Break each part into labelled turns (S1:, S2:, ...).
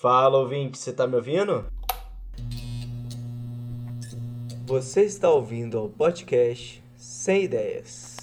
S1: Fala, ouvinte, você tá me ouvindo? Você está ouvindo ao podcast Sem Ideias.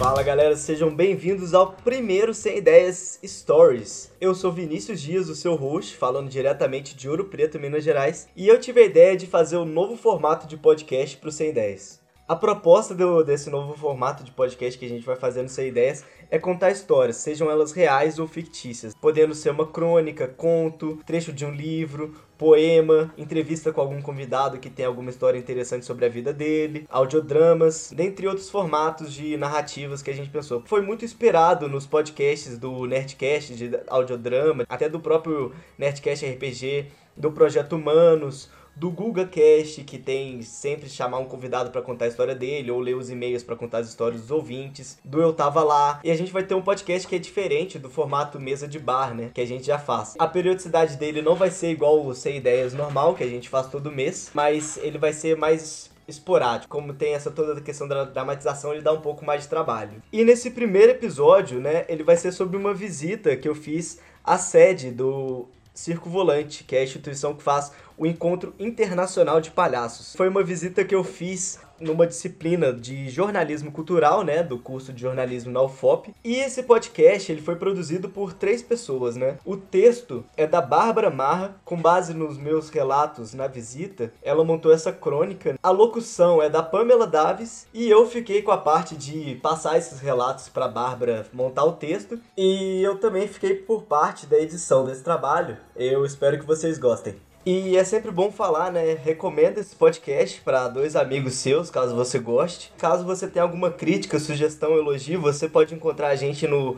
S1: Fala galera, sejam bem-vindos ao primeiro Sem Ideias Stories. Eu sou Vinícius Dias, o seu host, falando diretamente de Ouro Preto, Minas Gerais, e eu tive a ideia de fazer um novo formato de podcast pro Sem Ideias. A proposta do, desse novo formato de podcast que a gente vai fazer no Sem Ideias é contar histórias, sejam elas reais ou fictícias, podendo ser uma crônica, conto, trecho de um livro, poema, entrevista com algum convidado que tem alguma história interessante sobre a vida dele, audiodramas, dentre outros formatos de narrativas que a gente pensou. Foi muito esperado nos podcasts do Nerdcast de audiodrama, até do próprio Nerdcast RPG, do Projeto Humanos, do Guga Cast, que tem sempre chamar um convidado para contar a história dele, ou ler os e-mails para contar as histórias dos ouvintes, do Eu Tava Lá. E a gente vai ter um podcast que é diferente do formato mesa de bar, né? Que a gente já faz. A periodicidade dele não vai ser igual o Sem Ideias normal, que a gente faz todo mês, mas ele vai ser mais esporádico. Como tem essa toda a questão da dramatização, ele dá um pouco mais de trabalho. E nesse primeiro episódio, né, ele vai ser sobre uma visita que eu fiz à sede do Circo Volante, que é a instituição que faz o Encontro Internacional de Palhaços. Foi uma visita que eu fiz numa disciplina de jornalismo cultural, né, do curso de jornalismo na UFOP. E esse podcast, ele foi produzido por três pessoas, né? O texto é da Bárbara Marra, com base nos meus relatos na visita, ela montou essa crônica. A locução é da Pamela Daves e eu fiquei com a parte de passar esses relatos para Bárbara montar o texto e eu também fiquei por parte da edição desse trabalho. Eu espero que vocês gostem. E é sempre bom falar, né? Recomenda esse podcast para dois amigos seus, caso você goste. Caso você tenha alguma crítica, sugestão, elogio, você pode encontrar a gente no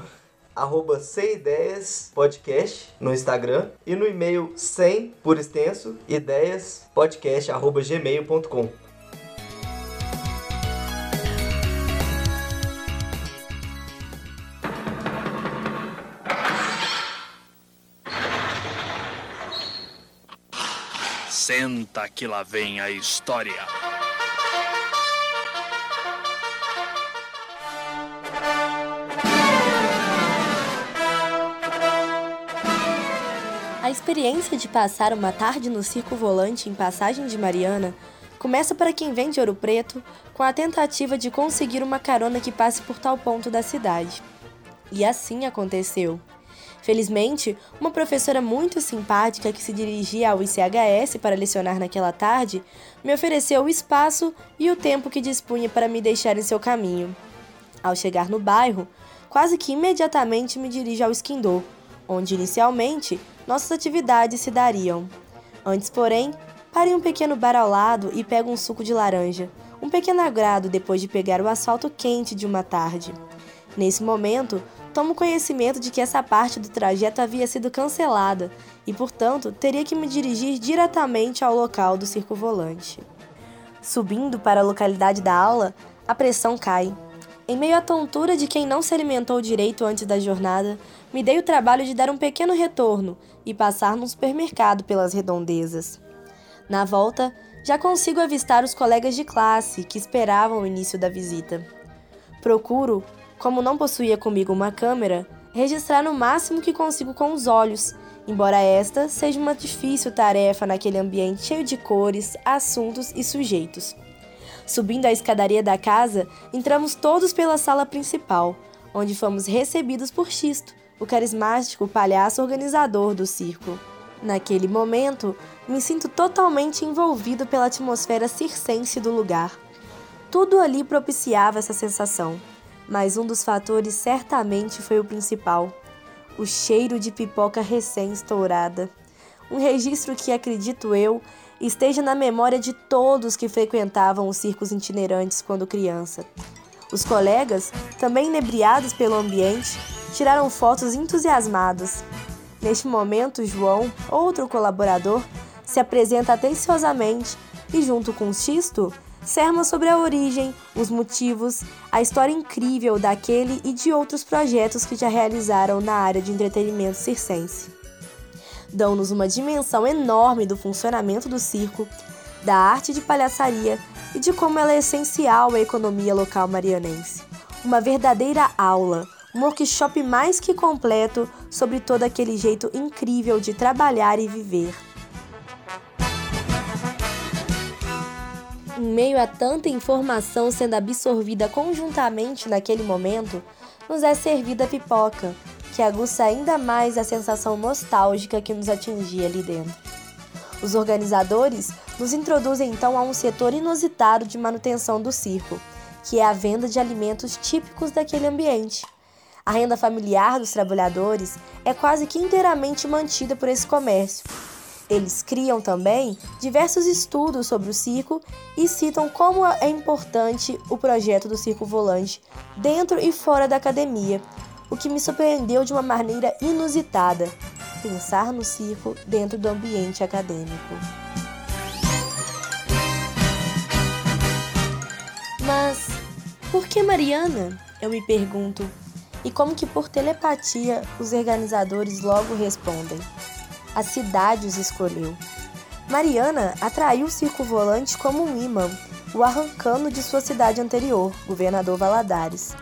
S1: arroba podcast no Instagram e no e-mail sem por extenso ideias podcast arroba gmail.com.
S2: Senta que lá vem a história.
S3: A experiência de passar uma tarde no circo volante em Passagem de Mariana começa para quem vem de Ouro Preto com a tentativa de conseguir uma carona que passe por tal ponto da cidade. E assim aconteceu. Felizmente, uma professora muito simpática que se dirigia ao ICHS para lecionar naquela tarde me ofereceu o espaço e o tempo que dispunha para me deixar em seu caminho. Ao chegar no bairro, quase que imediatamente me dirijo ao Esquindô, onde inicialmente nossas atividades se dariam. Antes, porém, parei um pequeno bar ao lado e pego um suco de laranja, um pequeno agrado depois de pegar o asfalto quente de uma tarde. Nesse momento, tomo conhecimento de que essa parte do trajeto havia sido cancelada e, portanto, teria que me dirigir diretamente ao local do circo volante. Subindo para a localidade da aula, a pressão cai. Em meio à tontura de quem não se alimentou direito antes da jornada, me dei o trabalho de dar um pequeno retorno e passar num supermercado pelas redondezas. Na volta, já consigo avistar os colegas de classe que esperavam o início da visita. Procuro, como não possuía comigo uma câmera, registrar no máximo que consigo com os olhos, embora esta seja uma difícil tarefa naquele ambiente cheio de cores, assuntos e sujeitos. Subindo a escadaria da casa, entramos todos pela sala principal, onde fomos recebidos por Xisto, o carismático palhaço organizador do circo. Naquele momento, me sinto totalmente envolvido pela atmosfera circense do lugar. Tudo ali propiciava essa sensação, mas um dos fatores certamente foi o principal: o cheiro de pipoca recém-estourada. Um registro que, acredito eu, esteja na memória de todos que frequentavam os circos itinerantes quando criança. Os colegas, também inebriados pelo ambiente, tiraram fotos entusiasmados. Neste momento, João, outro colaborador, se apresenta atenciosamente e, junto com Xisto, serma sobre a origem, os motivos, a história incrível daquele e de outros projetos que já realizaram na área de entretenimento circense. dão-nos uma dimensão enorme do funcionamento do circo, da arte de palhaçaria e de como ela é essencial à economia local marianense. Uma verdadeira aula, um workshop mais que completo sobre todo aquele jeito incrível de trabalhar e viver. Em meio a tanta informação sendo absorvida conjuntamente naquele momento, nos é servida a pipoca, que aguça ainda mais a sensação nostálgica que nos atingia ali dentro. Os organizadores nos introduzem então a um setor inusitado de manutenção do circo, que é a venda de alimentos típicos daquele ambiente. A renda familiar dos trabalhadores é quase que inteiramente mantida por esse comércio eles criam também diversos estudos sobre o circo e citam como é importante o projeto do Circo Volante dentro e fora da academia, o que me surpreendeu de uma maneira inusitada pensar no circo dentro do ambiente acadêmico. Mas por que Mariana? Eu me pergunto. E como que por telepatia os organizadores logo respondem? A cidade os escolheu. Mariana atraiu o circo volante como um imã, o arrancando de sua cidade anterior, governador Valadares.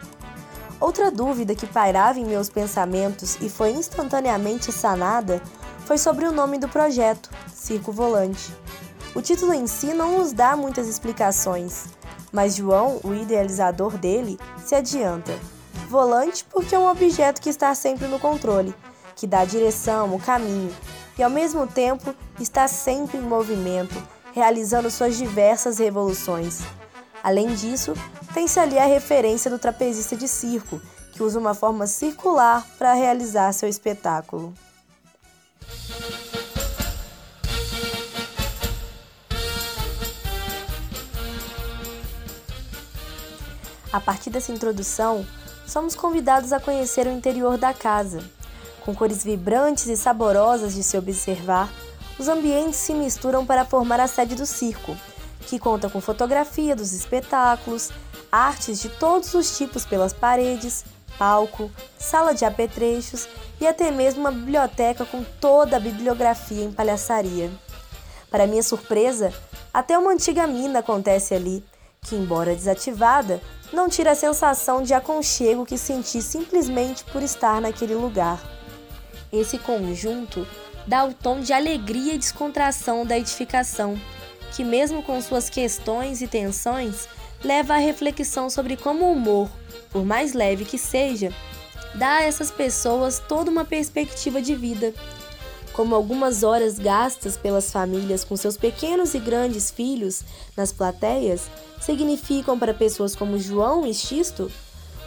S3: Outra dúvida que pairava em meus pensamentos e foi instantaneamente sanada foi sobre o nome do projeto, Circo Volante. O título em si não nos dá muitas explicações, mas João, o idealizador dele, se adianta. Volante porque é um objeto que está sempre no controle, que dá a direção, o caminho, e ao mesmo tempo está sempre em movimento, realizando suas diversas revoluções. Além disso, tem-se ali a referência do trapezista de circo, que usa uma forma circular para realizar seu espetáculo. A partir dessa introdução, somos convidados a conhecer o interior da casa, com cores vibrantes e saborosas de se observar, os ambientes se misturam para formar a sede do circo, que conta com fotografia dos espetáculos, artes de todos os tipos pelas paredes, palco, sala de apetrechos e até mesmo uma biblioteca com toda a bibliografia em palhaçaria. Para minha surpresa, até uma antiga mina acontece ali, que, embora desativada, não tira a sensação de aconchego que senti simplesmente por estar naquele lugar. Esse conjunto dá o tom de alegria e descontração da edificação, que, mesmo com suas questões e tensões, leva à reflexão sobre como o humor, por mais leve que seja, dá a essas pessoas toda uma perspectiva de vida. Como algumas horas gastas pelas famílias com seus pequenos e grandes filhos nas plateias significam para pessoas como João e Xisto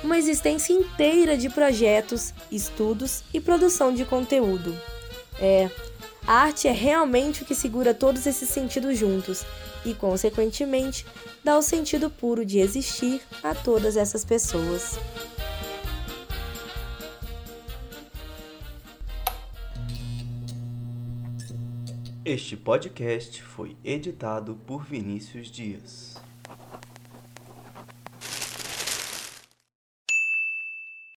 S3: uma existência inteira de projetos, estudos e produção de conteúdo. É, a arte é realmente o que segura todos esses sentidos juntos e, consequentemente, dá o sentido puro de existir a todas essas pessoas.
S1: Este podcast foi editado por Vinícius Dias.